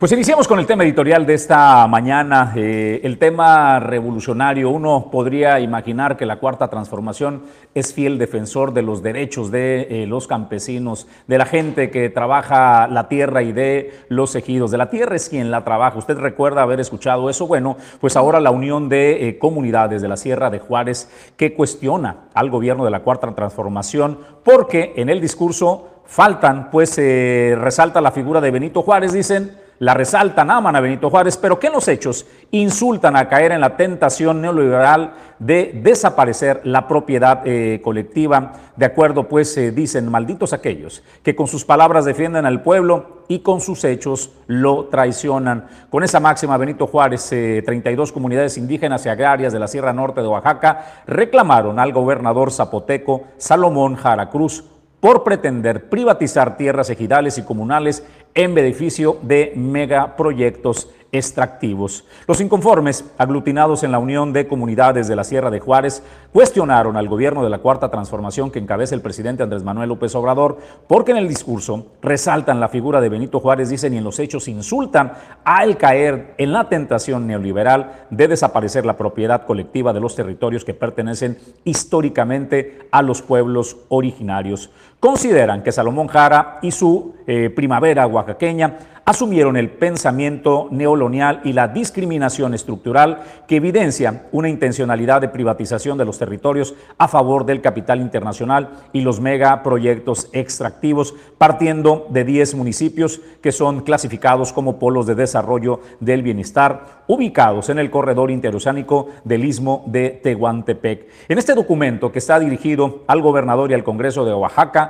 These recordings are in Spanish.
Pues iniciamos con el tema editorial de esta mañana, eh, el tema revolucionario. Uno podría imaginar que la cuarta transformación es fiel defensor de los derechos de eh, los campesinos, de la gente que trabaja la tierra y de los ejidos. De la tierra es quien la trabaja. Usted recuerda haber escuchado eso. Bueno, pues ahora la unión de eh, comunidades de la Sierra de Juárez que cuestiona al gobierno de la cuarta transformación porque en el discurso faltan, pues resalta la figura de Benito Juárez, dicen la resaltan, aman a Benito Juárez, pero que los hechos insultan a caer en la tentación neoliberal de desaparecer la propiedad eh, colectiva. De acuerdo, pues se dicen malditos aquellos que con sus palabras defienden al pueblo y con sus hechos lo traicionan. Con esa máxima, Benito Juárez, 32 eh, comunidades indígenas y agrarias de la Sierra Norte de Oaxaca reclamaron al gobernador zapoteco Salomón Jara Cruz por pretender privatizar tierras ejidales y comunales en beneficio de megaproyectos extractivos. Los inconformes, aglutinados en la Unión de Comunidades de la Sierra de Juárez, cuestionaron al gobierno de la Cuarta Transformación que encabeza el presidente Andrés Manuel López Obrador, porque en el discurso resaltan la figura de Benito Juárez, dicen, y en los hechos insultan al caer en la tentación neoliberal de desaparecer la propiedad colectiva de los territorios que pertenecen históricamente a los pueblos originarios. Consideran que Salomón Jara y su eh, primavera oaxaqueña asumieron el pensamiento neolonial y la discriminación estructural que evidencia una intencionalidad de privatización de los territorios a favor del capital internacional y los megaproyectos extractivos, partiendo de 10 municipios que son clasificados como polos de desarrollo del bienestar, ubicados en el corredor interoceánico del istmo de Tehuantepec. En este documento que está dirigido al gobernador y al Congreso de Oaxaca,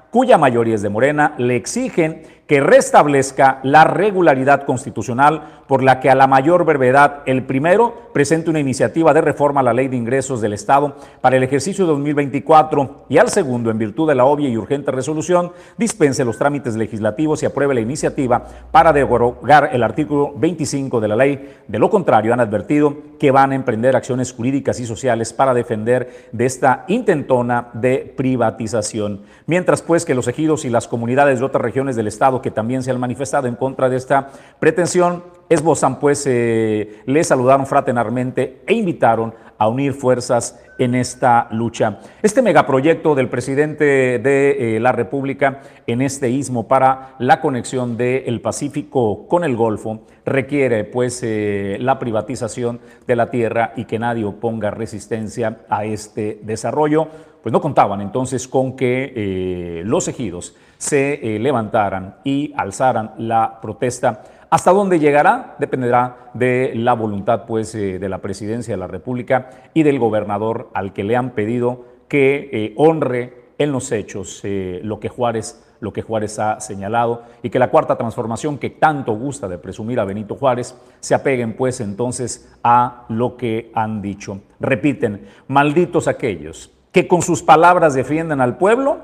cuya mayoría es de Morena, le exigen que restablezca la regularidad constitucional por la que a la mayor brevedad el primero presente una iniciativa de reforma a la ley de ingresos del Estado para el ejercicio 2024 y al segundo, en virtud de la obvia y urgente resolución, dispense los trámites legislativos y apruebe la iniciativa para derogar el artículo 25 de la ley. De lo contrario, han advertido que van a emprender acciones jurídicas y sociales para defender de esta intentona de privatización. Mientras pues que los ejidos y las comunidades de otras regiones del Estado que también se han manifestado en contra de esta pretensión, esbozan pues, eh, le saludaron fraternalmente e invitaron a unir fuerzas en esta lucha. Este megaproyecto del presidente de eh, la República en este istmo para la conexión del Pacífico con el Golfo requiere pues eh, la privatización de la tierra y que nadie oponga resistencia a este desarrollo. Pues no contaban entonces con que los ejidos se levantaran y alzaran la protesta hasta dónde llegará dependerá de la voluntad pues, eh, de la presidencia de la República y del gobernador al que le han pedido que eh, honre en los hechos eh, lo que Juárez lo que Juárez ha señalado y que la cuarta transformación que tanto gusta de presumir a Benito Juárez se apeguen pues entonces a lo que han dicho. Repiten, malditos aquellos que con sus palabras defienden al pueblo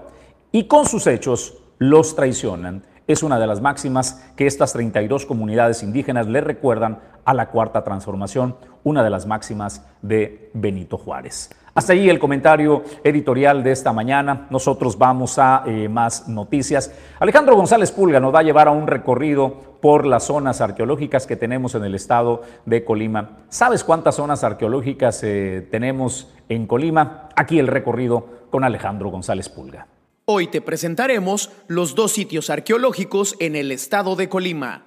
y con sus hechos los traicionan es una de las máximas que estas 32 comunidades indígenas le recuerdan a la Cuarta Transformación, una de las máximas de Benito Juárez. Hasta allí el comentario editorial de esta mañana. Nosotros vamos a eh, más noticias. Alejandro González Pulga nos va a llevar a un recorrido por las zonas arqueológicas que tenemos en el estado de Colima. ¿Sabes cuántas zonas arqueológicas eh, tenemos en Colima? Aquí el recorrido con Alejandro González Pulga. Hoy te presentaremos los dos sitios arqueológicos en el estado de Colima.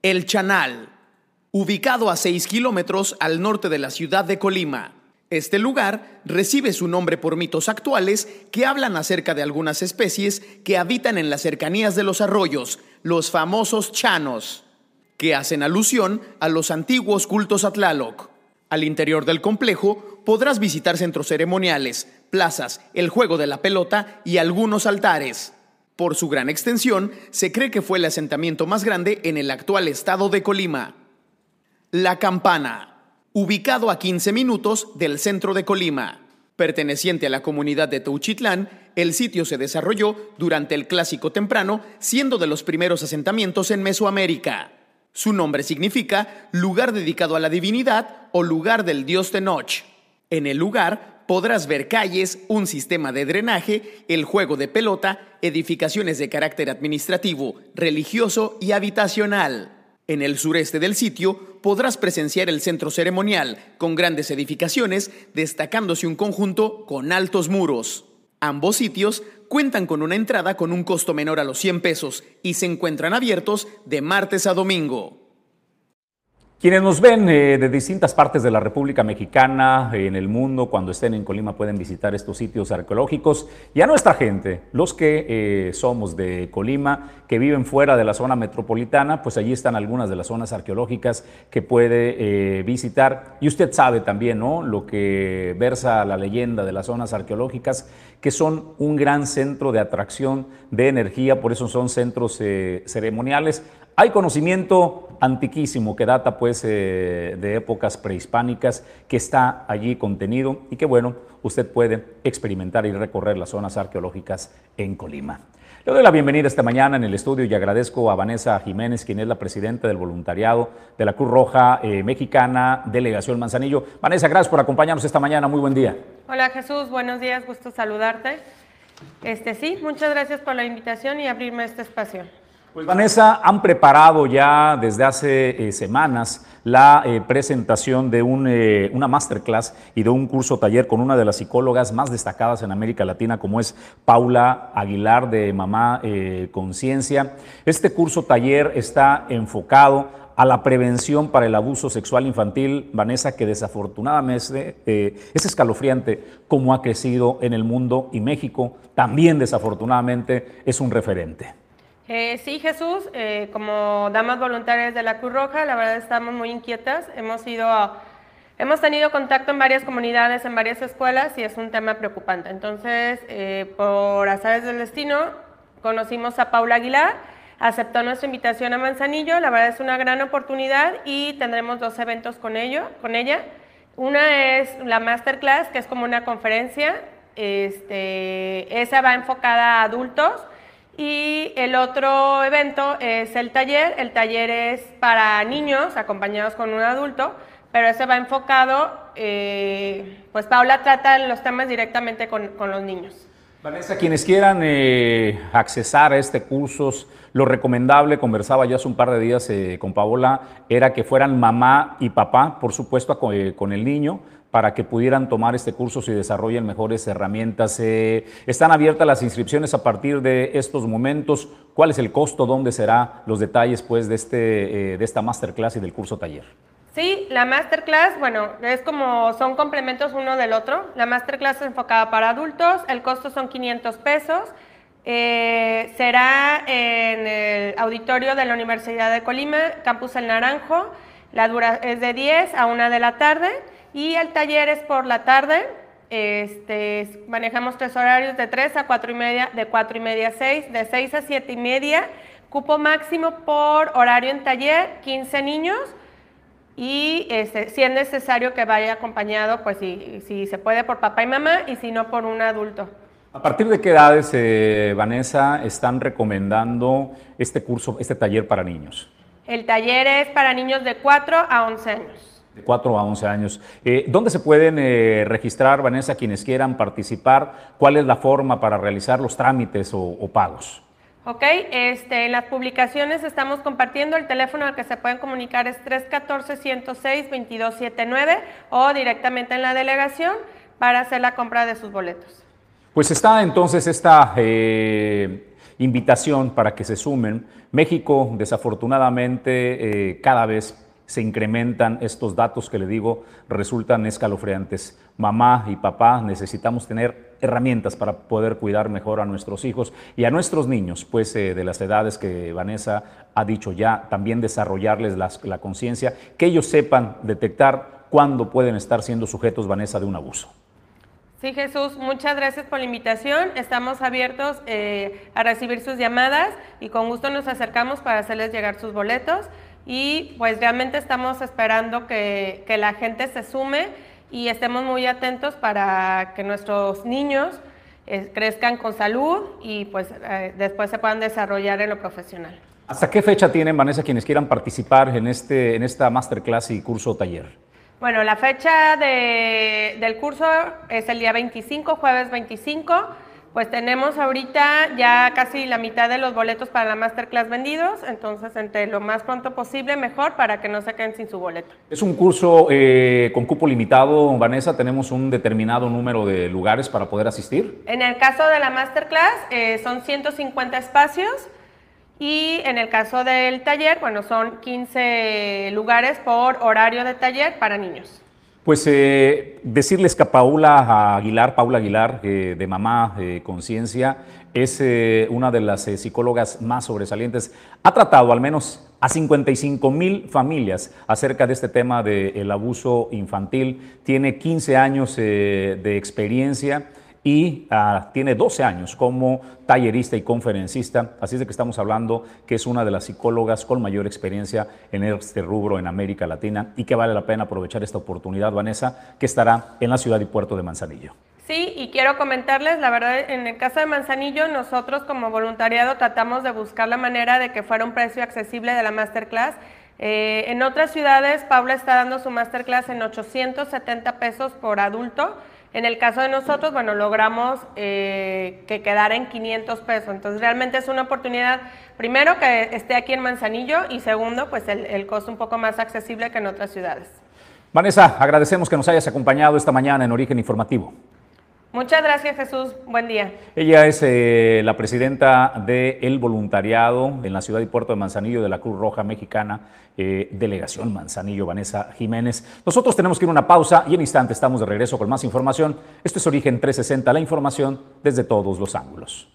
El Chanal, ubicado a 6 kilómetros al norte de la ciudad de Colima. Este lugar recibe su nombre por mitos actuales que hablan acerca de algunas especies que habitan en las cercanías de los arroyos, los famosos chanos, que hacen alusión a los antiguos cultos Atlaloc. Al interior del complejo podrás visitar centros ceremoniales, plazas, el juego de la pelota y algunos altares. Por su gran extensión, se cree que fue el asentamiento más grande en el actual estado de Colima. La Campana, ubicado a 15 minutos del centro de Colima. Perteneciente a la comunidad de Teuchitlán, el sitio se desarrolló durante el Clásico Temprano, siendo de los primeros asentamientos en Mesoamérica. Su nombre significa lugar dedicado a la divinidad o lugar del dios Tenoch. En el lugar podrás ver calles, un sistema de drenaje, el juego de pelota, edificaciones de carácter administrativo, religioso y habitacional. En el sureste del sitio podrás presenciar el centro ceremonial, con grandes edificaciones, destacándose un conjunto con altos muros. Ambos sitios cuentan con una entrada con un costo menor a los 100 pesos y se encuentran abiertos de martes a domingo. Quienes nos ven eh, de distintas partes de la República Mexicana, en el mundo, cuando estén en Colima pueden visitar estos sitios arqueológicos. Y a nuestra gente, los que eh, somos de Colima, que viven fuera de la zona metropolitana, pues allí están algunas de las zonas arqueológicas que puede eh, visitar. Y usted sabe también, ¿no? Lo que versa la leyenda de las zonas arqueológicas, que son un gran centro de atracción de energía, por eso son centros ceremoniales. Hay conocimiento antiquísimo que data pues eh, de épocas prehispánicas que está allí contenido y que bueno, usted puede experimentar y recorrer las zonas arqueológicas en Colima. Le doy la bienvenida esta mañana en el estudio y agradezco a Vanessa Jiménez, quien es la presidenta del voluntariado de la Cruz Roja eh, Mexicana, Delegación Manzanillo. Vanessa, gracias por acompañarnos esta mañana. Muy buen día. Hola Jesús, buenos días, gusto saludarte. Este sí, muchas gracias por la invitación y abrirme este espacio. Pues Vanessa, han preparado ya desde hace eh, semanas la eh, presentación de eh, una masterclass y de un curso taller con una de las psicólogas más destacadas en América Latina, como es Paula Aguilar de Mamá Conciencia. Este curso taller está enfocado a la prevención para el abuso sexual infantil, Vanessa, que desafortunadamente es escalofriante cómo ha crecido en el mundo y México también desafortunadamente es un referente. Eh, sí, Jesús, eh, como damas voluntarias de la Cruz Roja, la verdad estamos muy inquietas. Hemos ido, hemos tenido contacto en varias comunidades, en varias escuelas y es un tema preocupante. Entonces, eh, por azares del destino, conocimos a Paula Aguilar, aceptó nuestra invitación a Manzanillo. La verdad es una gran oportunidad y tendremos dos eventos con ello, con ella. Una es la masterclass, que es como una conferencia. Este, esa va enfocada a adultos y el otro evento es el taller. El taller es para niños acompañados con un adulto, pero ese va enfocado, eh, pues Paula trata los temas directamente con, los niños. Vanessa, quienes quieran eh, accesar a este curso, lo recomendable, conversaba ya hace un par de días eh, con Paola, era que fueran mamá y papá, por supuesto, con el niño, para que pudieran tomar este curso y desarrollen mejores herramientas. Eh, están abiertas las inscripciones a partir de estos momentos. ¿Cuál es el costo? ¿Dónde será los detalles pues, de, este, eh, de esta masterclass y del curso taller? Sí, la masterclass, bueno, es como son complementos uno del otro. La masterclass es enfocada para adultos, el costo son 500 pesos. Eh, será en el auditorio de la Universidad de Colima, Campus El Naranjo. La dura es de 10 a 1 de la tarde. Y el taller es por la tarde. Este, manejamos tres horarios de 3 a 4 y media, de 4 y media a 6, de 6 a 7 y media. Cupo máximo por horario en taller, 15 niños. Y este, si es necesario que vaya acompañado, pues si, si se puede por papá y mamá y si no por un adulto. ¿A partir de qué edades, eh, Vanessa, están recomendando este curso, este taller para niños? El taller es para niños de 4 a 11 años. De 4 a 11 años. Eh, ¿Dónde se pueden eh, registrar, Vanessa, quienes quieran participar? ¿Cuál es la forma para realizar los trámites o, pagos? Ok, este, en las publicaciones estamos compartiendo el teléfono al que se pueden comunicar es 314-106-2279 o directamente en la delegación para hacer la compra de sus boletos. Pues está entonces esta eh, invitación para que se sumen. México, desafortunadamente, cada vez se incrementan estos datos que le digo, resultan escalofriantes. Mamá y papá necesitamos tener herramientas para poder cuidar mejor a nuestros hijos y a nuestros niños, pues eh, de las edades que Vanessa ha dicho ya, también desarrollarles la, conciencia, que ellos sepan detectar cuándo pueden estar siendo sujetos, Vanessa, de un abuso. Sí, Jesús, muchas gracias por la invitación. Estamos abiertos eh, a recibir sus llamadas y con gusto nos acercamos para hacerles llegar sus boletos y pues realmente estamos esperando que, la gente se sume y estemos muy atentos para que nuestros niños eh, crezcan con salud y pues eh, después se puedan desarrollar en lo profesional. ¿Hasta qué fecha tienen, Vanessa, quienes quieran participar en, este, en esta masterclass y curso o taller? Bueno, la fecha del curso es el día 25, jueves 25. Pues tenemos ahorita ya casi la mitad de los boletos para la masterclass vendidos, entonces entre lo más pronto posible mejor para que no se queden sin su boleto. Es un curso eh, con cupo limitado, Vanessa, tenemos un determinado número de lugares para poder asistir. En el caso de la masterclass eh, son 150 espacios y en el caso del taller, bueno, son 15 lugares por horario de taller para niños. Pues eh, decirles que Paula Aguilar, Paula Aguilar, eh, de Mamá eh, Conciencia, es una de las psicólogas más sobresalientes. Ha tratado al menos a 55 mil familias acerca de este tema del abuso infantil. Tiene 15 años de experiencia y ah, tiene 12 años como tallerista y conferencista, así es de que estamos hablando que es una de las psicólogas con mayor experiencia en este rubro en América Latina y que vale la pena aprovechar esta oportunidad, Vanessa, que estará en la ciudad y puerto de Manzanillo. Sí, y quiero comentarles, la verdad, en el caso de Manzanillo, nosotros como voluntariado tratamos de buscar la manera de que fuera un precio accesible de la masterclass. Eh, en otras ciudades, Paula está dando su masterclass en 870 pesos por adulto. En el caso de nosotros, bueno, logramos eh, que quedara en 500 pesos. Entonces, realmente es una oportunidad, primero, que esté aquí en Manzanillo y segundo, pues el, el costo un poco más accesible que en otras ciudades. Vanessa, agradecemos que nos hayas acompañado esta mañana en Origen Informativo. Muchas gracias, Jesús. Buen día. Ella es eh, la presidenta del voluntariado en la ciudad y puerto de Manzanillo de la Cruz Roja Mexicana, eh, Delegación Manzanillo, Vanessa Jiménez. Nosotros tenemos que ir a una pausa y en instante estamos de regreso con más información. Esto es Origen 360, la información desde todos los ángulos.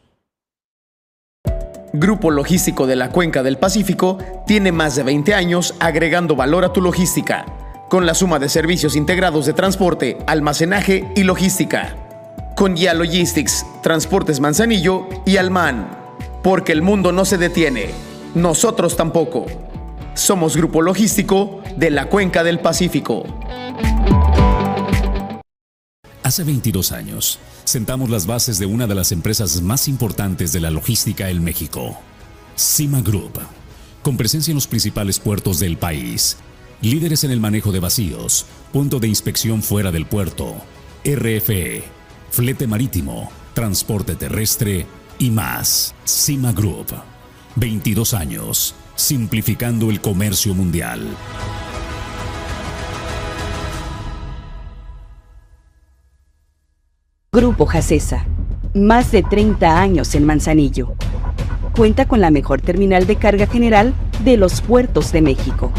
Grupo Logístico de la Cuenca del Pacífico tiene más de 20 años agregando valor a tu logística, con la suma de servicios integrados de transporte, almacenaje y logística con Ya Logistics, Transportes Manzanillo y Alman. Porque el mundo no se detiene, nosotros tampoco. Somos Grupo Logístico de la Cuenca del Pacífico. Hace 22 años, sentamos las bases de una de las empresas más importantes de la logística en México, Cima Group, con presencia en los principales puertos del país, líderes en el manejo de vacíos, punto de inspección fuera del puerto, RFE, flete marítimo, transporte terrestre y más. Cima Group. 22 años, simplificando el comercio mundial. Grupo Jacesa. Más de 30 años en Manzanillo. Cuenta con la mejor terminal de carga general de los puertos de México.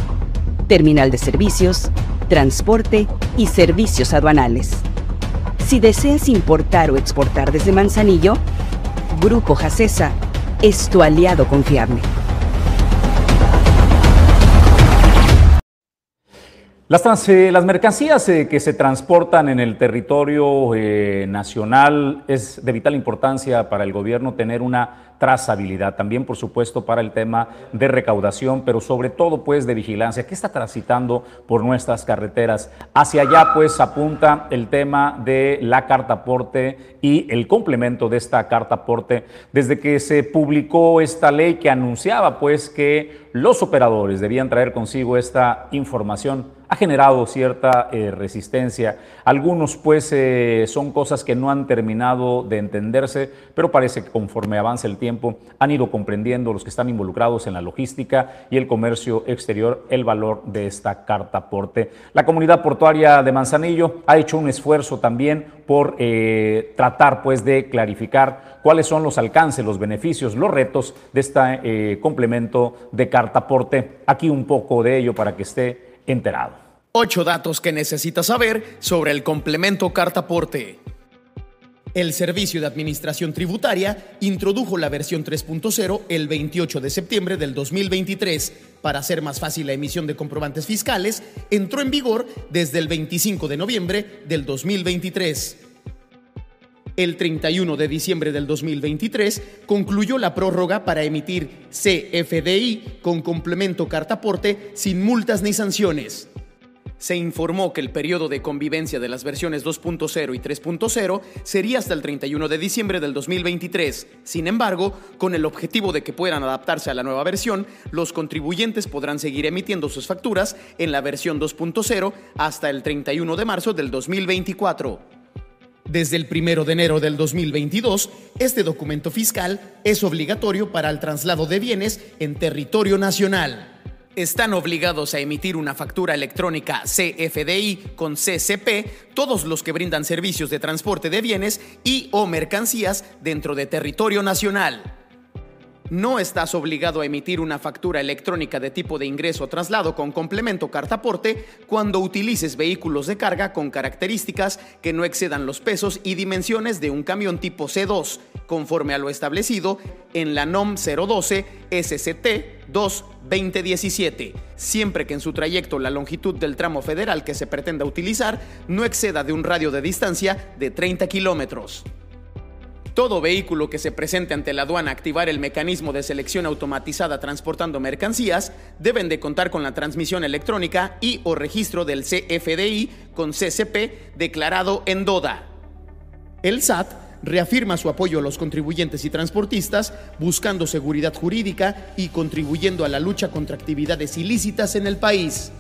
Terminal de servicios, transporte y servicios aduanales si deseas importar o exportar desde Manzanillo, Grupo Jacesa es tu aliado confiable. Las, eh, las mercancías eh, que se transportan en el territorio eh, nacional es de vital importancia para el gobierno tener una trazabilidad, también por supuesto para el tema de recaudación, pero sobre todo pues de vigilancia. ¿Qué está transitando por nuestras carreteras? Hacia allá pues apunta el tema de la carta aporte y el complemento de esta carta aporte desde que se publicó esta ley que anunciaba pues que los operadores debían traer consigo esta información ha generado cierta eh, resistencia. Algunos pues eh, son cosas que no han terminado de entenderse, pero parece que conforme avanza el tiempo han ido comprendiendo los que están involucrados en la logística y el comercio exterior el valor de esta carta aporte. La comunidad portuaria de Manzanillo ha hecho un esfuerzo también por eh, tratar pues de clarificar cuáles son los alcances, los beneficios, los retos de este complemento de carta aporte. Aquí un poco de ello para que esté enterado. Ocho datos que necesitas saber sobre el complemento carta aporte. El Servicio de Administración Tributaria introdujo la versión 3.0 el 28 de septiembre del 2023. Para hacer más fácil la emisión de comprobantes fiscales, entró en vigor desde el 25 de noviembre del 2023. El 31 de diciembre del 2023 concluyó la prórroga para emitir CFDI con complemento cartaporte sin multas ni sanciones se informó que el periodo de convivencia de las versiones 2.0 y 3.0 sería hasta el 31 de diciembre del 2023. Sin embargo, con el objetivo de que puedan adaptarse a la nueva versión, los contribuyentes podrán seguir emitiendo sus facturas en la versión 2.0 hasta el 31 de marzo del 2024. Desde el 1 de enero del 2022, este documento fiscal es obligatorio para el traslado de bienes en territorio nacional. Están obligados a emitir una factura electrónica CFDI con CCP todos los que brindan servicios de transporte de bienes y o mercancías dentro de territorio nacional. No estás obligado a emitir una factura electrónica de tipo de ingreso o traslado con complemento cartaporte cuando utilices vehículos de carga con características que no excedan los pesos y dimensiones de un camión tipo C2, conforme a lo establecido en la NOM 012 SCT 2 2017, siempre que en su trayecto la longitud del tramo federal que se pretenda utilizar no exceda de un radio de distancia de 30 kilómetros. Todo vehículo que se presente ante la aduana a activar el mecanismo de selección automatizada transportando mercancías deben de contar con la transmisión electrónica y o registro del CFDI con CCP declarado en DODA. El SAT reafirma su apoyo a los contribuyentes y transportistas, buscando seguridad jurídica y contribuyendo a la lucha contra actividades ilícitas en el país.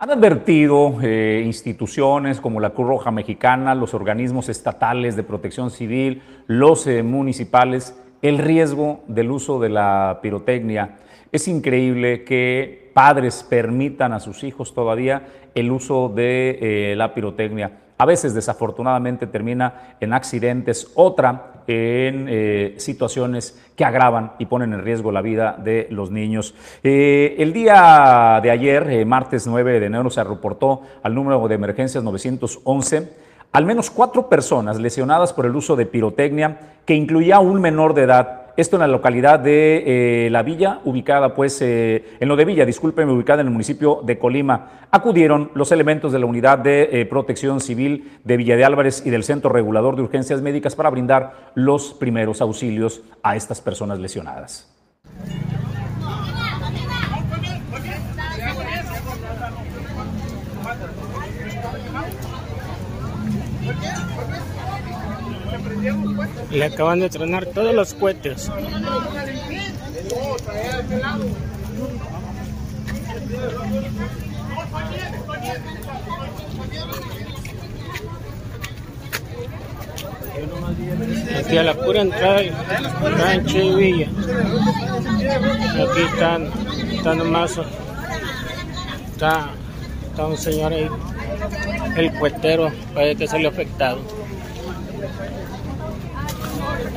Han advertido eh, instituciones como la Cruz Roja Mexicana, los organismos estatales de protección civil, los eh, municipales, el riesgo del uso de la pirotecnia. Es increíble que padres permitan a sus hijos todavía el uso de eh, la pirotecnia. A veces desafortunadamente termina en accidentes, otra en eh, situaciones que agravan y ponen en riesgo la vida de los niños. Eh, el día de ayer, eh, martes 9 de enero, se reportó al número de emergencias 911 al menos cuatro personas lesionadas por el uso de pirotecnia que incluía un menor de edad esto en la localidad de eh, La Villa, ubicada pues, eh, en lo de Villa, discúlpenme, ubicada en el municipio de Colima. Acudieron los elementos de la Unidad de eh, Protección Civil de Villa de Álvarez y del Centro Regulador de Urgencias Médicas para brindar los primeros auxilios a estas personas lesionadas. Le acaban de tronar todos los cohetes. Aquí a la pura entrada, rancho y. Aquí están, está nomás, está, está un señor ahí, el cuetero, puede que salió afectado.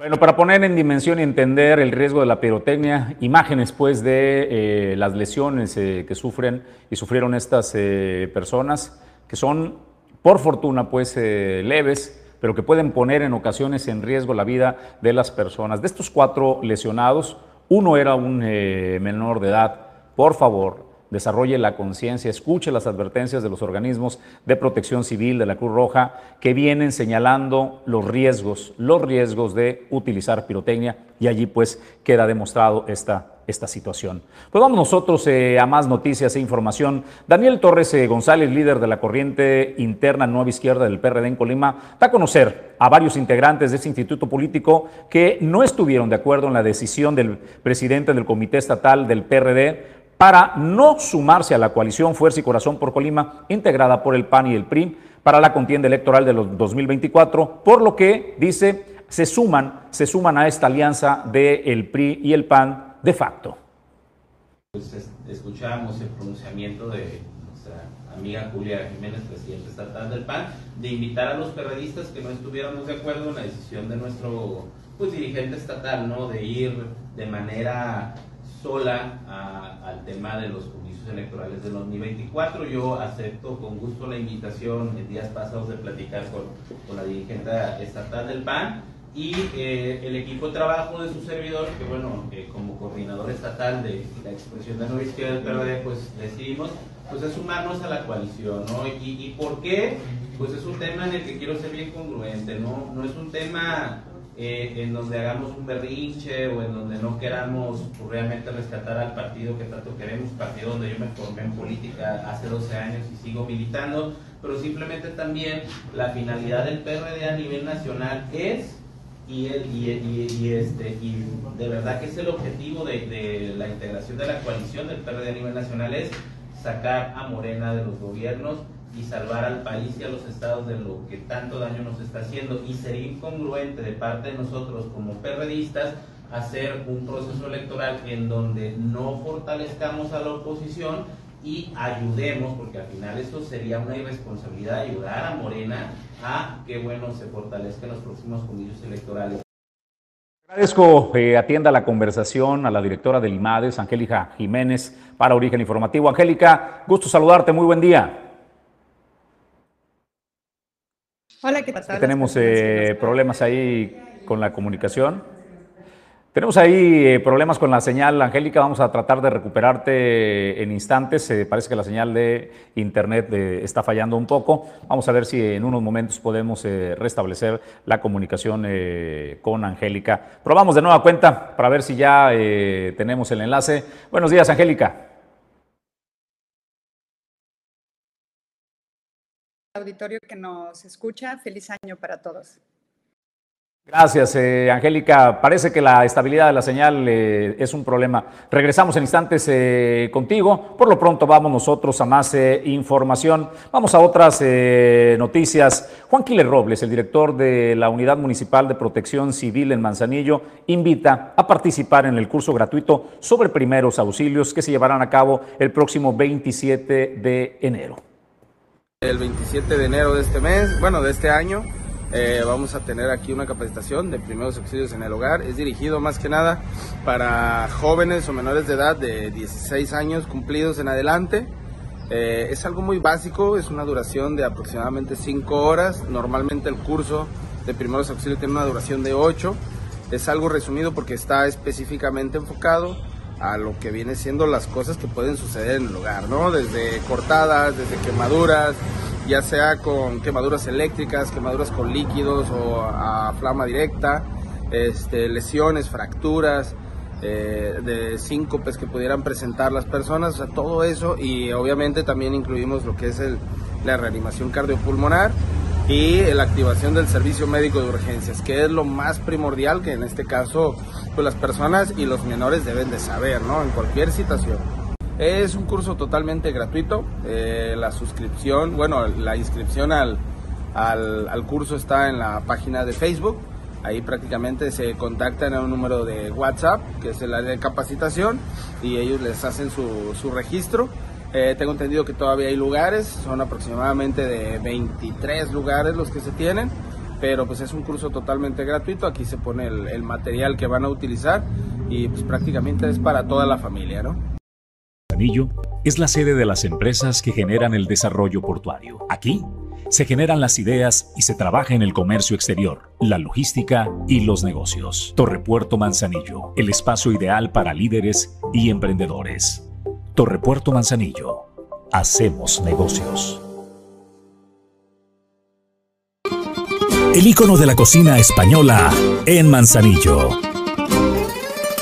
Bueno, para poner en dimensión y entender el riesgo de la pirotecnia, imágenes pues de eh, las lesiones eh, que sufren y sufrieron estas eh, personas, que son por fortuna pues leves, pero que pueden poner en ocasiones en riesgo la vida de las personas. De estos cuatro lesionados, uno era un menor de edad. Por favor, desarrolle la conciencia, escuche las advertencias de los organismos de protección civil, de la Cruz Roja, que vienen señalando los riesgos, los riesgos de utilizar pirotecnia y allí pues queda demostrado esta, esta situación. Pues vamos nosotros eh, a más noticias e información. Daniel Torres eh, González, líder de la corriente interna nueva izquierda del PRD en Colima, da a conocer a varios integrantes de ese instituto político que no estuvieron de acuerdo en la decisión del presidente del comité estatal del PRD para no sumarse a la coalición Fuerza y Corazón por Colima, integrada por el PAN y el PRI, para la contienda electoral de los 2024, por lo que, dice, se suman, se suman a esta alianza del el PRI y el PAN de facto. Pues el pronunciamiento de nuestra amiga Julia Jiménez, presidenta estatal del PAN, de invitar a los periodistas que no estuviéramos de acuerdo en la decisión de nuestro pues, dirigente estatal, ¿no? De ir de manera sola al tema de los comicios electorales del 2024. Yo acepto con gusto la invitación en días pasados de platicar con, con la dirigente estatal del PAN y eh, el equipo de trabajo de su servidor, que bueno, como coordinador estatal de la expresión de nueva izquierda del PRD, pues decidimos pues es sumarnos a la coalición, ¿no? ¿Y, ¿Y por qué? Pues es un tema en el que quiero ser bien congruente, ¿no? No es un tema eh, en donde hagamos un berrinche o en donde no queramos realmente rescatar al partido que tanto queremos, partido donde yo me formé en política hace 12 años y sigo militando, pero simplemente también la finalidad del PRD a nivel nacional es y, el, y, y, este, y de verdad que es el objetivo de, de, la integración de la coalición del PRD a nivel nacional es sacar a Morena de los gobiernos y salvar al país y a los estados de lo que tanto daño nos está haciendo y sería incongruente de parte de nosotros como perredistas hacer un proceso electoral en donde no fortalezcamos a la oposición y ayudemos, porque al final esto sería una irresponsabilidad ayudar a Morena a que bueno se fortalezca en los próximos comicios electorales. Agradezco eh, atienda la conversación a la directora del IMADES, Angélica Jiménez, para Origen Informativo. Angélica, gusto saludarte, muy buen día. Hola, ¿qué tal? Tenemos eh, problemas ahí con la comunicación. Tenemos ahí eh, problemas con la señal, Angélica. Vamos a tratar de recuperarte en instantes. Eh, parece que la señal de internet eh, está fallando un poco. Vamos a ver si en unos momentos podemos eh, restablecer la comunicación eh, con Angélica. Probamos de nueva cuenta para ver si ya eh, tenemos el enlace. Buenos días, Angélica. Auditorio que nos escucha, feliz año para todos. Gracias, eh, Angélica. Parece que la estabilidad de la señal eh, es un problema. Regresamos en instantes eh, contigo. Por lo pronto vamos nosotros a más eh, información. Vamos a otras noticias. Juan Quiles Robles, el director de la Unidad Municipal de Protección Civil en Manzanillo, invita a participar en el curso gratuito sobre primeros auxilios que se llevarán a cabo el próximo 27 de enero. El 27 de enero de este mes, bueno, de este año, eh, vamos a tener aquí una capacitación de primeros auxilios en el hogar. Es dirigido más que nada para jóvenes o menores de edad de 16 años cumplidos en adelante. Eh, es algo muy básico, es una duración de aproximadamente 5 horas. Normalmente el curso de primeros auxilios tiene una duración de 8. Es algo resumido porque está específicamente enfocado a lo que viene siendo las cosas que pueden suceder en el hogar, ¿no? Desde cortadas, desde quemaduras, ya sea con quemaduras eléctricas, quemaduras con líquidos o a flama directa, este, lesiones, fracturas, eh, de síncopes que pudieran presentar las personas, o sea, todo eso y obviamente también incluimos lo que es el, la reanimación cardiopulmonar y la activación del servicio médico de urgencias, que es lo más primordial que en este caso pues las personas y los menores deben de saber, ¿no? En cualquier situación. Es un curso totalmente gratuito, eh, la suscripción, bueno, la inscripción al, al, al, curso está en la página de Facebook, ahí prácticamente se contactan a un número de WhatsApp, que es el área de capacitación, y ellos les hacen su, su registro eh, tengo entendido que todavía hay lugares, son aproximadamente de 23 lugares los que se tienen, pero pues es un curso totalmente gratuito, aquí se pone el, el material que van a utilizar y pues prácticamente es para toda la familia, ¿no? Anillo es la sede de las empresas que generan el desarrollo portuario. Aquí se generan las ideas y se trabaja en el comercio exterior, la logística y los negocios. Torrepuerto Manzanillo, el espacio ideal para líderes y emprendedores. Torrepuerto Manzanillo. Hacemos negocios. El icono de la cocina española en Manzanillo.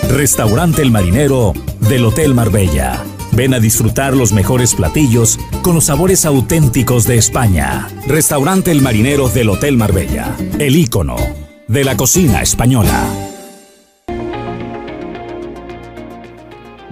Restaurante El Marinero del Hotel Marbella. Ven a disfrutar los mejores platillos con los sabores auténticos de España. Restaurante El Marinero del Hotel Marbella. El icono de la cocina española.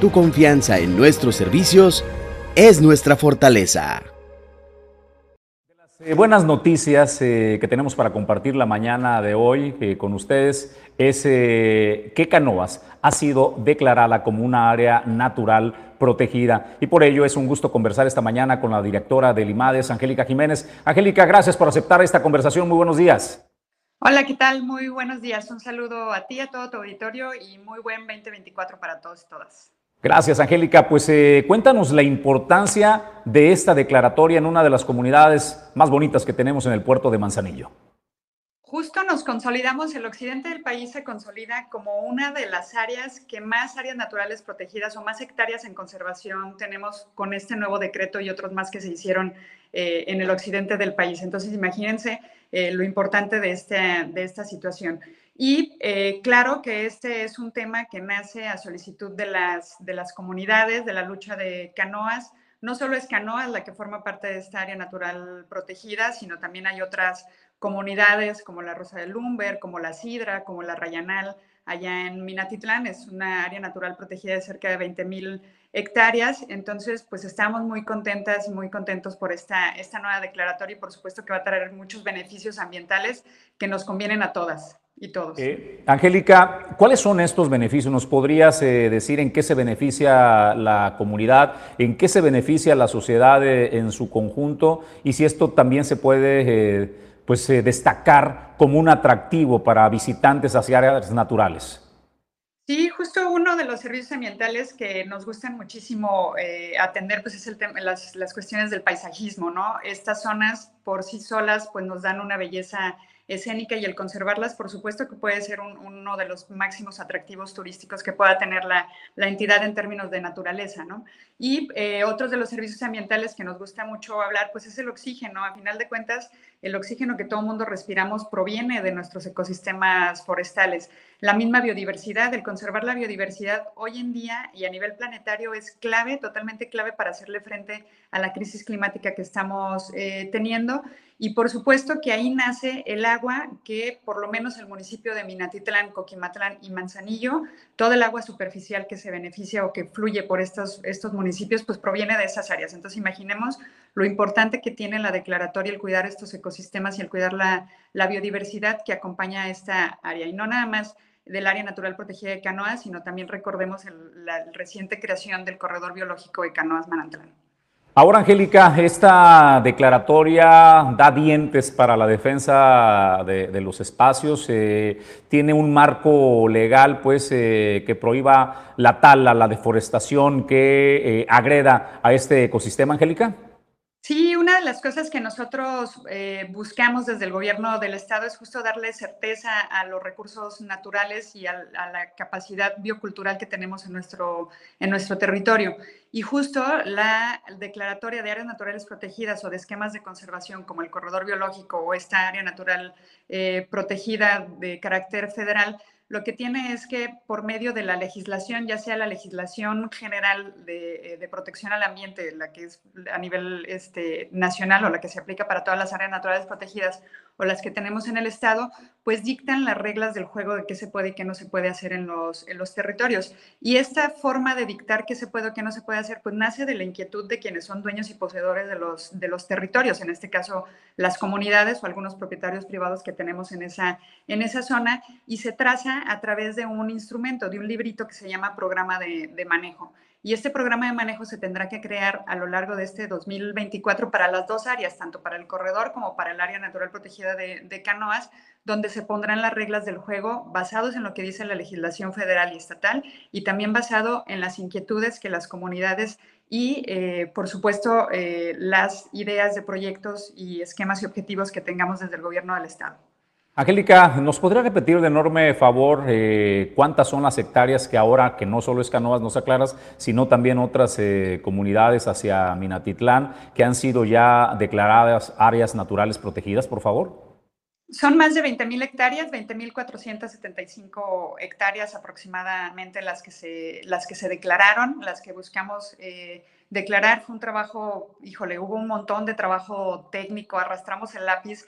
tu confianza en nuestros servicios es nuestra fortaleza. Eh, buenas noticias eh, que tenemos para compartir la mañana de hoy eh, con ustedes es que Canoas ha sido declarada como una área natural protegida y por ello es un gusto conversar esta mañana con la directora del IMADES, Angélica Jiménez. Angélica, gracias por aceptar esta conversación. Muy buenos días. Hola, ¿qué tal? Muy buenos días. Un saludo a ti, a todo tu auditorio y muy buen 2024 para todos y todas. Gracias, Angélica. Pues eh, cuéntanos la importancia de esta declaratoria en una de las comunidades más bonitas que tenemos en el puerto de Manzanillo. Justo nos consolidamos, el occidente del país se consolida como una de las áreas que más áreas naturales protegidas o más hectáreas en conservación tenemos con este nuevo decreto y otros más que se hicieron eh, en el occidente del país. Entonces, imagínense eh, lo importante de, este, de esta situación. Y eh, claro que este es un tema que nace a solicitud de las, de las comunidades, de la lucha de canoas. No solo es Canoas la que forma parte de esta área natural protegida, sino también hay otras comunidades como la Rosa de Lumber, como la Sidra, como la Rayanal, allá en Minatitlán. Es una área natural protegida de cerca de 20 mil hectáreas. Entonces, pues estamos muy contentas muy contentos por esta, esta nueva declaratoria y por supuesto que va a traer muchos beneficios ambientales que nos convienen a todas y todos. Eh, Angélica, ¿cuáles son estos beneficios? ¿Nos podrías eh, decir en qué se beneficia la comunidad, en qué se beneficia la sociedad eh, en su conjunto y si esto también se puede pues, destacar como un atractivo para visitantes hacia áreas naturales? Sí, justo uno de los servicios ambientales que nos gustan muchísimo atender, pues es el tema, las, las cuestiones del paisajismo, ¿no? Estas zonas por sí solas, pues nos dan una belleza escénica y el conservarlas, por supuesto que puede ser uno de los máximos atractivos turísticos que pueda tener la, entidad en términos de naturaleza, ¿no? Y eh, otros de los servicios ambientales que nos gusta mucho hablar, pues es el oxígeno. A final de cuentas, el oxígeno que todo mundo respiramos proviene de nuestros ecosistemas forestales. La misma biodiversidad, el conservar la biodiversidad hoy en día y a nivel planetario es clave, totalmente clave para hacerle frente a la crisis climática que estamos eh, teniendo y por supuesto que ahí nace el agua que por lo menos el municipio de Minatitlán, Coquimatlán y Manzanillo, todo el agua superficial que se beneficia o que fluye por estos, estos municipios, pues proviene de esas áreas. Entonces imaginemos lo importante que tiene la declaratoria el cuidar estos ecosistemas y el cuidar la, biodiversidad que acompaña a esta área. Y no nada más del área natural protegida de Canoas, sino también recordemos la reciente creación del corredor biológico de Canoas Manantlán. Ahora, Angélica, esta declaratoria da dientes para la defensa de, los espacios, eh, tiene un marco legal pues, eh, que prohíba la tala, la deforestación, que eh, agreda a este ecosistema, Angélica. Sí, una de las cosas que nosotros eh, buscamos desde el gobierno del estado es justo darle certeza a los recursos naturales y a, la capacidad biocultural que tenemos en nuestro, en nuestro territorio. Y justo la declaratoria de áreas naturales protegidas o de esquemas de conservación como el corredor biológico o esta área natural eh, protegida de carácter federal, lo que tiene es que por medio de la legislación, ya sea la legislación general de, eh, protección al ambiente, la que es a nivel este, nacional o la que se aplica para todas las áreas naturales protegidas o las que tenemos en el Estado, pues dictan las reglas del juego de qué se puede y qué no se puede hacer en los, en los territorios. Y esta forma de dictar qué se puede o qué no se puede hacer, pues nace de la inquietud de quienes son dueños y poseedores de los, de los territorios, en este caso las comunidades o algunos propietarios privados que tenemos en esa, en esa zona, y se traza a través de un instrumento, de un librito que se llama programa de, de manejo. Y este programa de manejo se tendrá que crear a lo largo de este 2024 para las dos áreas, tanto para el corredor como para el área natural protegida de, canoas, donde se pondrán las reglas del juego basados en lo que dice la legislación federal y estatal y también basado en las inquietudes que las comunidades y, eh, por supuesto, eh, las ideas de proyectos y esquemas y objetivos que tengamos desde el gobierno del Estado. Angélica, ¿nos podría repetir de enorme favor eh, cuántas son las hectáreas que ahora, que no solo es Canoas, nos aclaras, sino también otras eh, comunidades hacia Minatitlán que han sido ya declaradas áreas naturales protegidas, por favor? Son más de 20.000 hectáreas, 20.475 hectáreas aproximadamente las que, se, las que se declararon, las que buscamos eh, declarar. Fue un trabajo, híjole, hubo un montón de trabajo técnico, arrastramos el lápiz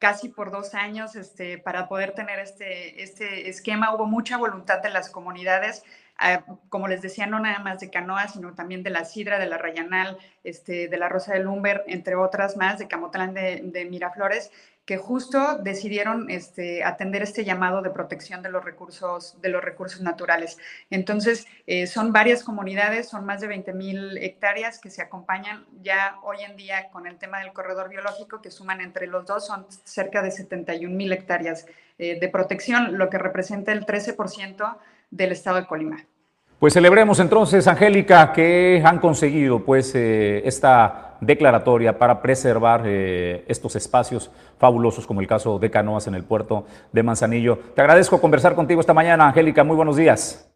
casi por dos años este, para poder tener este, este esquema. Hubo mucha voluntad de las comunidades, ah, como les decía, no nada más de Canoa, sino también de la Sidra, de la Rayanal, este, de la Rosa de Lumber, entre otras más, de Camotlán de, de Miraflores, que justo decidieron este, atender este llamado de protección de los recursos, de los recursos naturales. Entonces, eh, son varias comunidades, son más de 20 mil hectáreas que se acompañan ya hoy en día con el tema del corredor biológico, que suman entre los dos, son cerca de 71 mil hectáreas eh, de protección, lo que representa el 13% del estado de Colima. Pues celebremos entonces, Angélica, que han conseguido pues eh, esta declaratoria para preservar eh, estos espacios fabulosos como el caso de canoas en el puerto de Manzanillo. Te agradezco conversar contigo esta mañana, Angélica. Muy buenos días.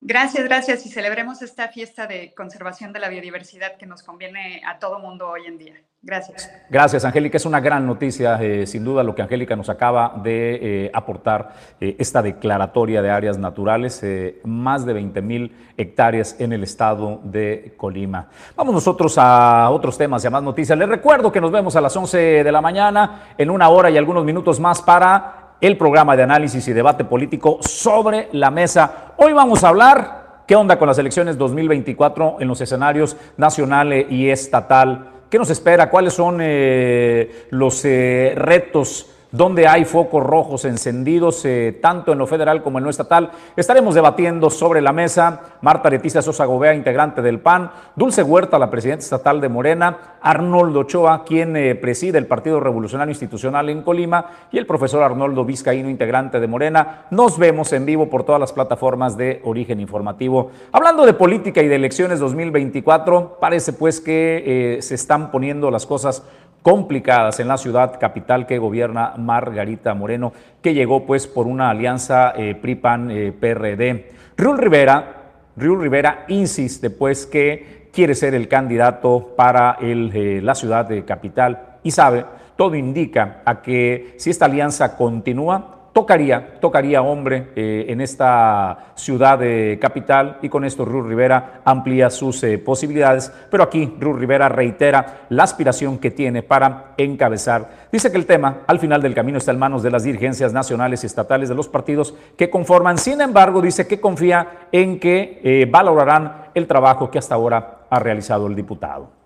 Gracias, gracias. Y celebremos esta fiesta de conservación de la biodiversidad que nos conviene a todo mundo hoy en día. Gracias. Gracias, Angélica. Es una gran noticia, eh, sin duda, lo que Angélica nos acaba de eh, aportar, eh, esta declaratoria de áreas naturales, más de 20 mil hectáreas en el estado de Colima. Vamos nosotros a otros temas y a más noticias. Les recuerdo que nos vemos a las 11 de la mañana, en una hora y algunos minutos más para el programa de análisis y debate político sobre la mesa. Hoy vamos a hablar qué onda con las elecciones 2024 en los escenarios nacional y estatal. ¿Qué nos espera? ¿Cuáles son eh, los eh, retos? Donde hay focos rojos encendidos eh, tanto en lo federal como en lo estatal. Estaremos debatiendo sobre la mesa Marta Leticia Sosa Gobea, integrante del PAN, Dulce Huerta, la presidenta estatal de Morena, Arnoldo Ochoa, quien eh, preside el Partido Revolucionario Institucional en Colima, y el profesor Arnoldo Vizcaíno, integrante de Morena. Nos vemos en vivo por todas las plataformas de origen informativo. Hablando de política y de elecciones 2024, parece pues que eh, se están poniendo las cosas complicadas en la ciudad capital que gobierna Margarita Moreno, que llegó pues por una alianza eh, PRI-PAN-PRD. Eh, Riul Rivera, Riul Rivera insiste pues que quiere ser el candidato para el, eh, la ciudad de capital y sabe, todo indica a que si esta alianza continúa, tocaría, tocaría hombre eh, en esta ciudad de capital y con esto Ru Rivera amplía sus eh, posibilidades, pero aquí Ru Rivera reitera la aspiración que tiene para encabezar. Dice que el tema al final del camino está en manos de las dirigencias nacionales y estatales de los partidos que conforman, sin embargo dice que confía en que eh, valorarán el trabajo que hasta ahora ha realizado el diputado.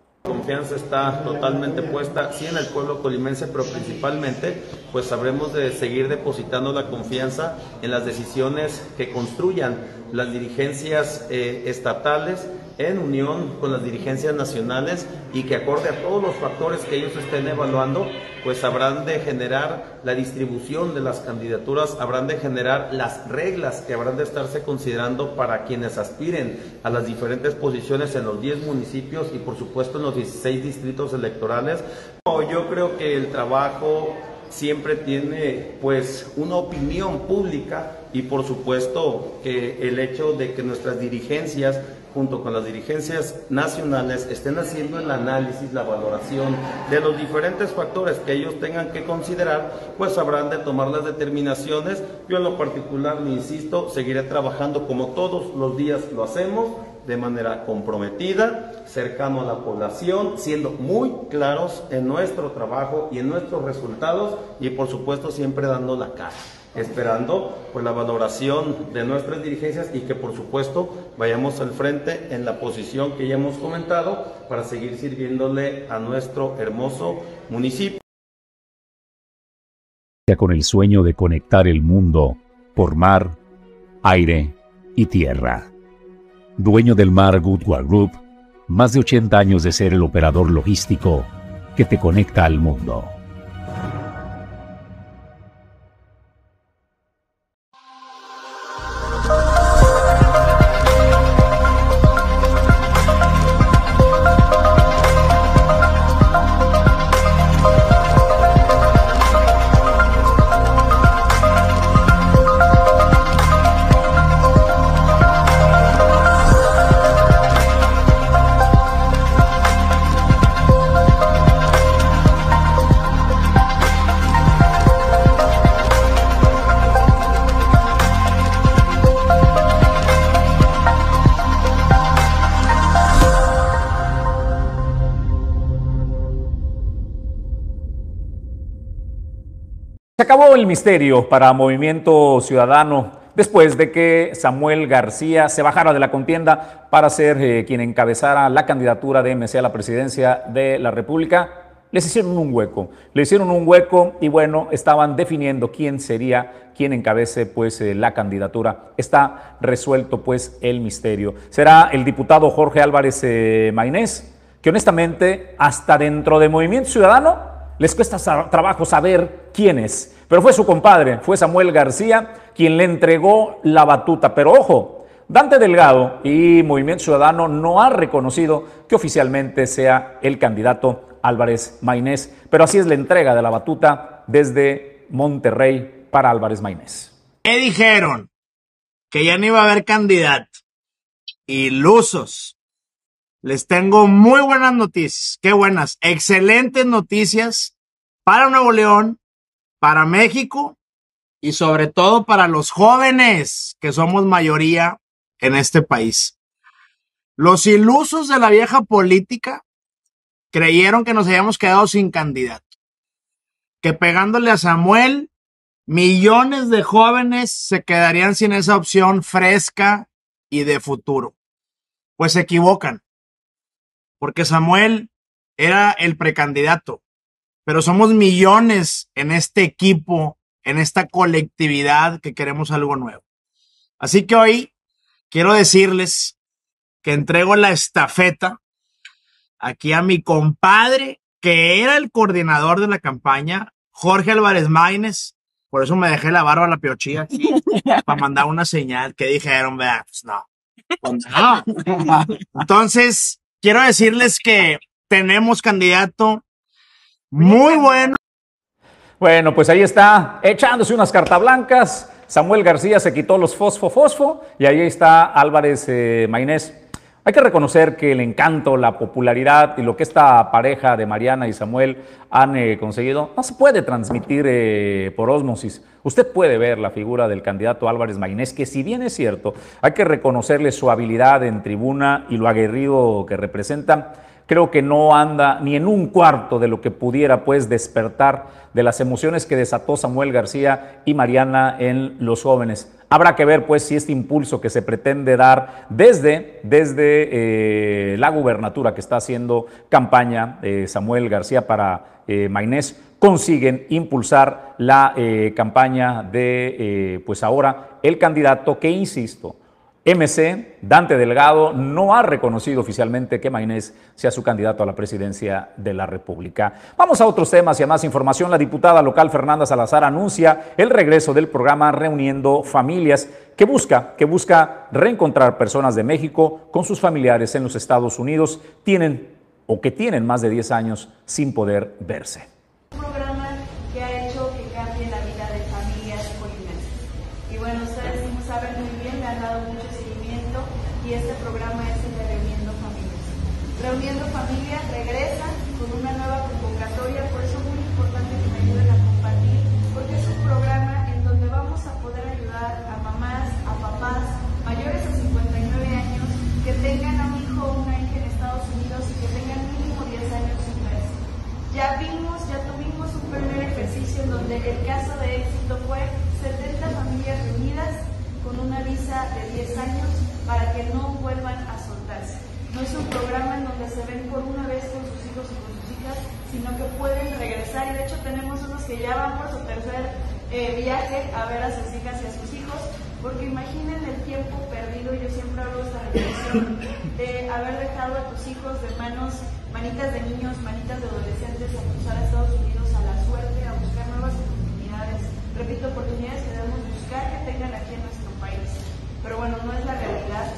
Confianza está totalmente puesta, sí en el pueblo colimense, pero principalmente pues sabremos de seguir depositando la confianza en las decisiones que construyan las dirigencias eh, estatales en unión con las dirigencias nacionales y que acorde a todos los factores que ellos estén evaluando, pues habrán de generar la distribución de las candidaturas, habrán de generar las reglas que habrán de estarse considerando para quienes aspiren a las diferentes posiciones en los 10 municipios y por supuesto en los 16 distritos electorales. Yo creo que el trabajo siempre tiene pues una opinión pública y por supuesto que el hecho de que nuestras dirigencias junto con las dirigencias nacionales estén haciendo el análisis, la valoración de los diferentes factores que ellos tengan que considerar, pues habrán de tomar las determinaciones. Yo en lo particular, me insisto, seguiré trabajando como todos los días lo hacemos, de manera comprometida, cercano a la población, siendo muy claros en nuestro trabajo y en nuestros resultados y por supuesto siempre dando la cara esperando pues la valoración de nuestras dirigencias y que por supuesto vayamos al frente en la posición que ya hemos comentado para seguir sirviéndole a nuestro hermoso municipio. Con el sueño de conectar el mundo por mar, aire y tierra. Dueño del mar Goodward Group, más de 80 años de ser el operador logístico que te conecta al mundo. Misterio para Movimiento Ciudadano después de que Samuel García se bajara de la contienda para ser eh, quien encabezara la candidatura de MC a la presidencia de la República. Les hicieron un hueco, le hicieron un hueco y bueno, estaban definiendo quién sería quien encabece pues eh, la candidatura. Está resuelto pues el misterio. Será el diputado Jorge Álvarez eh, Mainés, que honestamente hasta dentro de Movimiento Ciudadano les cuesta trabajo saber quién es. Pero fue su compadre, fue Samuel García, quien le entregó la batuta. Pero ojo, Dante Delgado y Movimiento Ciudadano no ha reconocido que oficialmente sea el candidato Álvarez Mainés, pero así es la entrega de la batuta desde Monterrey para Álvarez Mainés. ¿Qué dijeron? Que ya no iba a haber candidato. Ilusos. Les tengo muy buenas noticias. Qué buenas. Excelentes noticias para Nuevo León, para México y sobre todo para los jóvenes, que somos mayoría en este país. Los ilusos de la vieja política creyeron que nos habíamos quedado sin candidato, que pegándole a Samuel, millones de jóvenes se quedarían sin esa opción fresca y de futuro. Pues se equivocan, porque Samuel era el precandidato, pero somos millones en este equipo, en esta colectividad que queremos algo nuevo. Así que hoy quiero decirles que entrego la estafeta aquí a mi compadre, que era el coordinador de la campaña, Jorge Álvarez Maínez. Por eso me dejé la barba a la piochilla aquí, para mandar una señal que dijeron, vea, pues no. Pues no. Entonces, quiero decirles que tenemos candidato muy bueno. Bueno, pues ahí está, echándose unas cartas blancas. Samuel García se quitó los fosfo fosfo y ahí está Álvarez eh, Maynés hay que reconocer que el encanto, la popularidad y lo que esta pareja de Mariana y Samuel han eh, conseguido no se puede transmitir eh, por ósmosis. Usted puede ver la figura del candidato Álvarez Maynés, que si bien es cierto, hay que reconocerle su habilidad en tribuna y lo aguerrido que representa, creo que no anda ni en un cuarto de lo que pudiera pues despertar de las emociones que desató Samuel García y Mariana en los jóvenes. Habrá que ver pues si este impulso que se pretende dar desde, desde eh, la gubernatura que está haciendo campaña eh, Samuel García para eh, consiguen impulsar la campaña de pues ahora el candidato que, insisto, MC, Dante Delgado, no ha reconocido oficialmente que Mainés sea su candidato a la presidencia de la República. Vamos a otros temas y a más información. La diputada local Fernanda Salazar anuncia el regreso del programa Reuniendo Familias, que busca, que busca reencontrar personas de México con sus familiares en los Estados Unidos, tienen o que tienen más de 10 años sin poder verse. Reuniendo Familia regresa con una nueva convocatoria, por eso es muy importante que me ayuden a compartir, porque es un programa en donde vamos a poder ayudar a mamás, a papás mayores de 59 años que tengan a un hijo o una hija en Estados Unidos y que tengan mínimo 10 años sin verse. Ya vimos, ya tuvimos un en donde el caso de éxito fue 70 familias reunidas con una visa de 10 años para que no vuelvan a soltarse. No es un programa en donde se ven por una vez con sus hijos y con sus hijas, sino que pueden regresar. Y de hecho tenemos unos que ya van por su tercer eh, viaje a ver a sus hijas y a sus hijos, porque imaginen el tiempo perdido, yo siempre hablo esta reflexión, de haber dejado a tus hijos de manos, manitas de niños, manitas de adolescentes a cruzar a Estados Unidos Repito, oportunidades que debemos buscar que tengan aquí en nuestro país. Pero bueno, no es la realidad.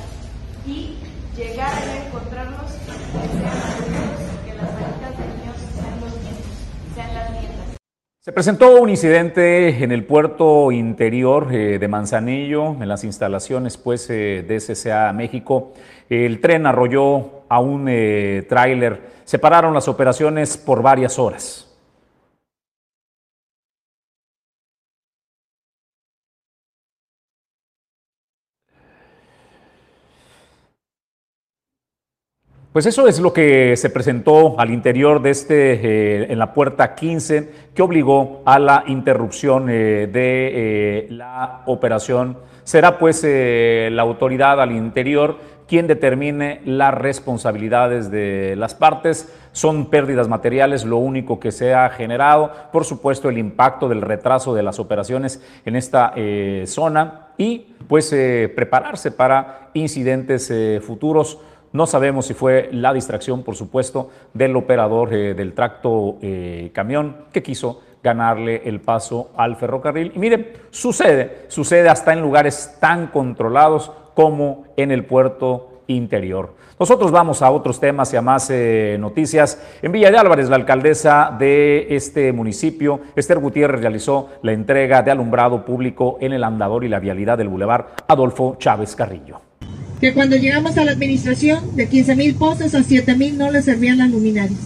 Y llegar a encontrarlos, que sean adultos, que las manitas de niños sean los nietos, sean las nietas. Se presentó un incidente en el puerto interior eh, de Manzanillo, en las instalaciones pues, eh, de SCA México. El tren arrolló a un eh, tráiler. Separaron las operaciones por varias horas. Pues eso es lo que se presentó al interior de este, eh, en la puerta 15, que obligó a la interrupción eh, de eh, la operación. Será pues la autoridad al interior quien determine las responsabilidades de las partes. Son pérdidas materiales lo único que se ha generado. Por supuesto, el impacto del retraso de las operaciones en esta zona y pues prepararse para incidentes futuros. No sabemos si fue la distracción, por supuesto, del operador eh, del tracto eh, camión que quiso ganarle el paso al ferrocarril. Y mire, sucede, sucede hasta en lugares tan controlados como en el puerto interior. Nosotros vamos a otros temas y a más eh, noticias. En Villa de Álvarez, la alcaldesa de este municipio, Esther Gutiérrez, realizó la entrega de alumbrado público en el andador y la vialidad del bulevar Adolfo Chávez Carrillo que cuando llegamos a la administración de 15 mil pozos a 7 mil no les servían las luminarias.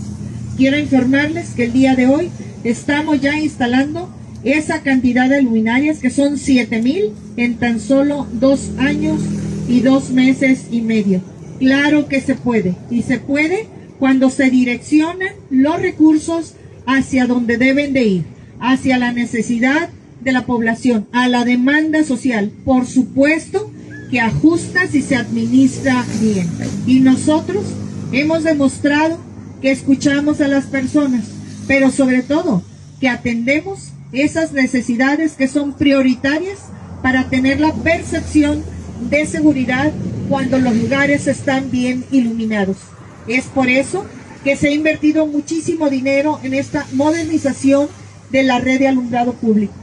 Quiero informarles que el día de hoy estamos ya instalando esa cantidad de luminarias que son 7 mil en tan solo dos años y dos meses y medio. Claro que se puede y se puede cuando se direccionan los recursos hacia donde deben de ir, hacia la necesidad de la población, a la demanda social. Por supuesto, que ajusta si se administra bien. Y nosotros hemos demostrado que escuchamos a las personas, pero sobre todo que atendemos esas necesidades que son prioritarias para tener la percepción de seguridad cuando los lugares están bien iluminados. Es por eso que se ha invertido muchísimo dinero en esta modernización de la red de alumbrado público.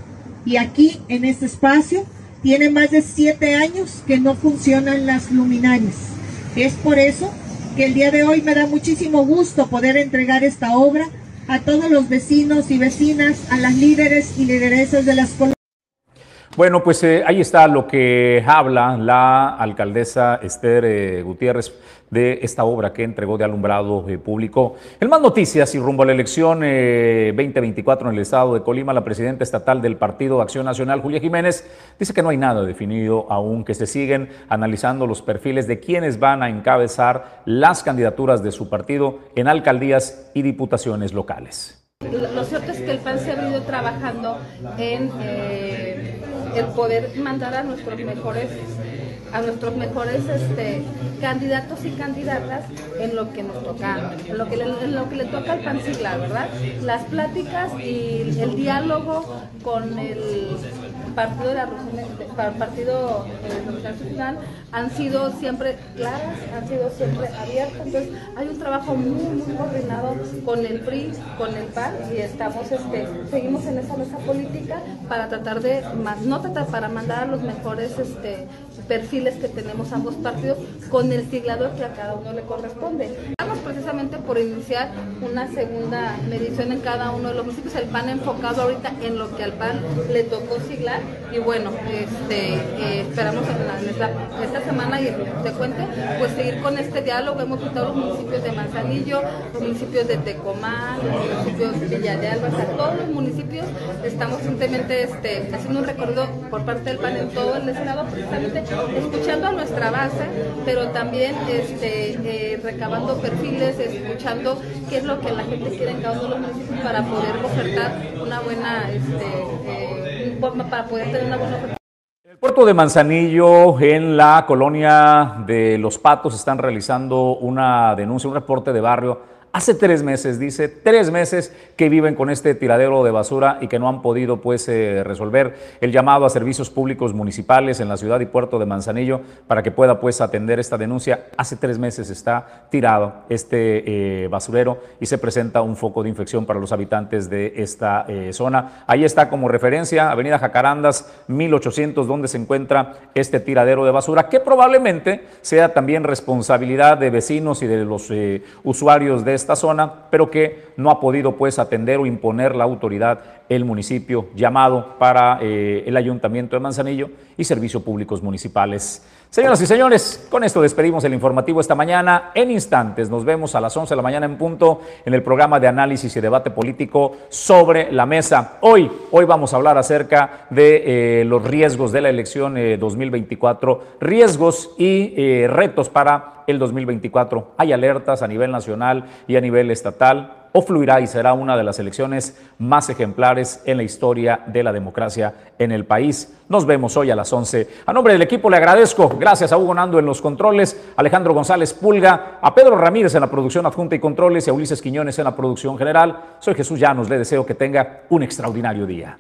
Y aquí, en este espacio, tiene más de siete años que no funcionan las luminarias. Es por eso que el día de hoy me da muchísimo gusto poder entregar esta obra a todos los vecinos y vecinas, a las líderes y lideresas de las colonias. Bueno, pues eh, ahí está lo que habla la alcaldesa Esther eh, Gutiérrez de esta obra que entregó de alumbrado eh, público. En más noticias y rumbo a la elección 2024 en el estado de Colima, la presidenta estatal del Partido Acción Nacional, Julia Jiménez, dice que no hay nada definido aún, que se siguen analizando los perfiles de quienes van a encabezar las candidaturas de su partido en alcaldías y diputaciones locales. Lo cierto es que el PAN se ha venido trabajando en el poder mandar a nuestros mejores a nuestros mejores este, candidatos y candidatas en lo que nos toca, en lo que, le, lo que le toca al PAN ¿verdad? Las pláticas y el diálogo con el partido de la partido eh, han sido siempre claras, han sido siempre abiertas. Entonces hay un trabajo muy, muy coordinado con el PRI, con el PAN y estamos, este, seguimos en esa mesa política para tratar de, no tratar para mandar los mejores este, perfiles que tenemos ambos partidos con el siglador que a cada uno le corresponde. Estamos precisamente por iniciar una segunda medición en cada uno de los municipios, el PAN enfocado ahorita en lo que al PAN le tocó siglar y bueno, este, eh, esperamos en esta, semana y te cuente, pues seguir con este diálogo. Hemos visitado los municipios de Manzanillo, los municipios de Tecomán, los municipios de Villa de Alba, todos los municipios estamos simplemente este, haciendo un recorrido por parte del PAN en todo el estado, precisamente escuchando a nuestra base, pero también este, eh, recabando perfiles, escuchando qué es lo que la gente quiere en cada uno de los municipios para poder ofertar una buena este, eh, para poder el puerto de Manzanillo, en la colonia de Los Patos, están realizando una denuncia, un reporte de barrio Hace tres meses, dice, tres meses que viven con este tiradero de basura y que no han podido pues eh, resolver el llamado a servicios públicos municipales en la ciudad y puerto de Manzanillo para que pueda pues atender esta denuncia. Hace tres meses está tirado este eh, basurero y se presenta un foco de infección para los habitantes de esta eh, zona. Ahí está como referencia Avenida Jacarandas 1800 donde se encuentra este tiradero de basura que probablemente sea también responsabilidad de vecinos y de los usuarios de esta esta zona, pero que no ha podido pues atender o imponer la autoridad el municipio llamado para eh, el ayuntamiento de Manzanillo y servicios públicos municipales. Señoras y señores, con esto despedimos el informativo esta mañana. En instantes nos vemos a las 11 de la mañana en punto en el programa de análisis y debate político sobre la mesa. Hoy, hoy vamos a hablar acerca de eh, los riesgos de la elección 2024, eh, riesgos y eh, retos para el 2024. Hay alertas a nivel nacional y a nivel estatal o fluirá y será una de las elecciones más ejemplares en la historia de la democracia en el país. Nos vemos hoy a las 11. A nombre del equipo le agradezco, gracias a Hugo Nando en los controles, Alejandro González Pulga, a Pedro Ramírez en la producción adjunta y controles y a Ulises Quiñones en la producción general. Soy Jesús Llanos, le deseo que tenga un extraordinario día.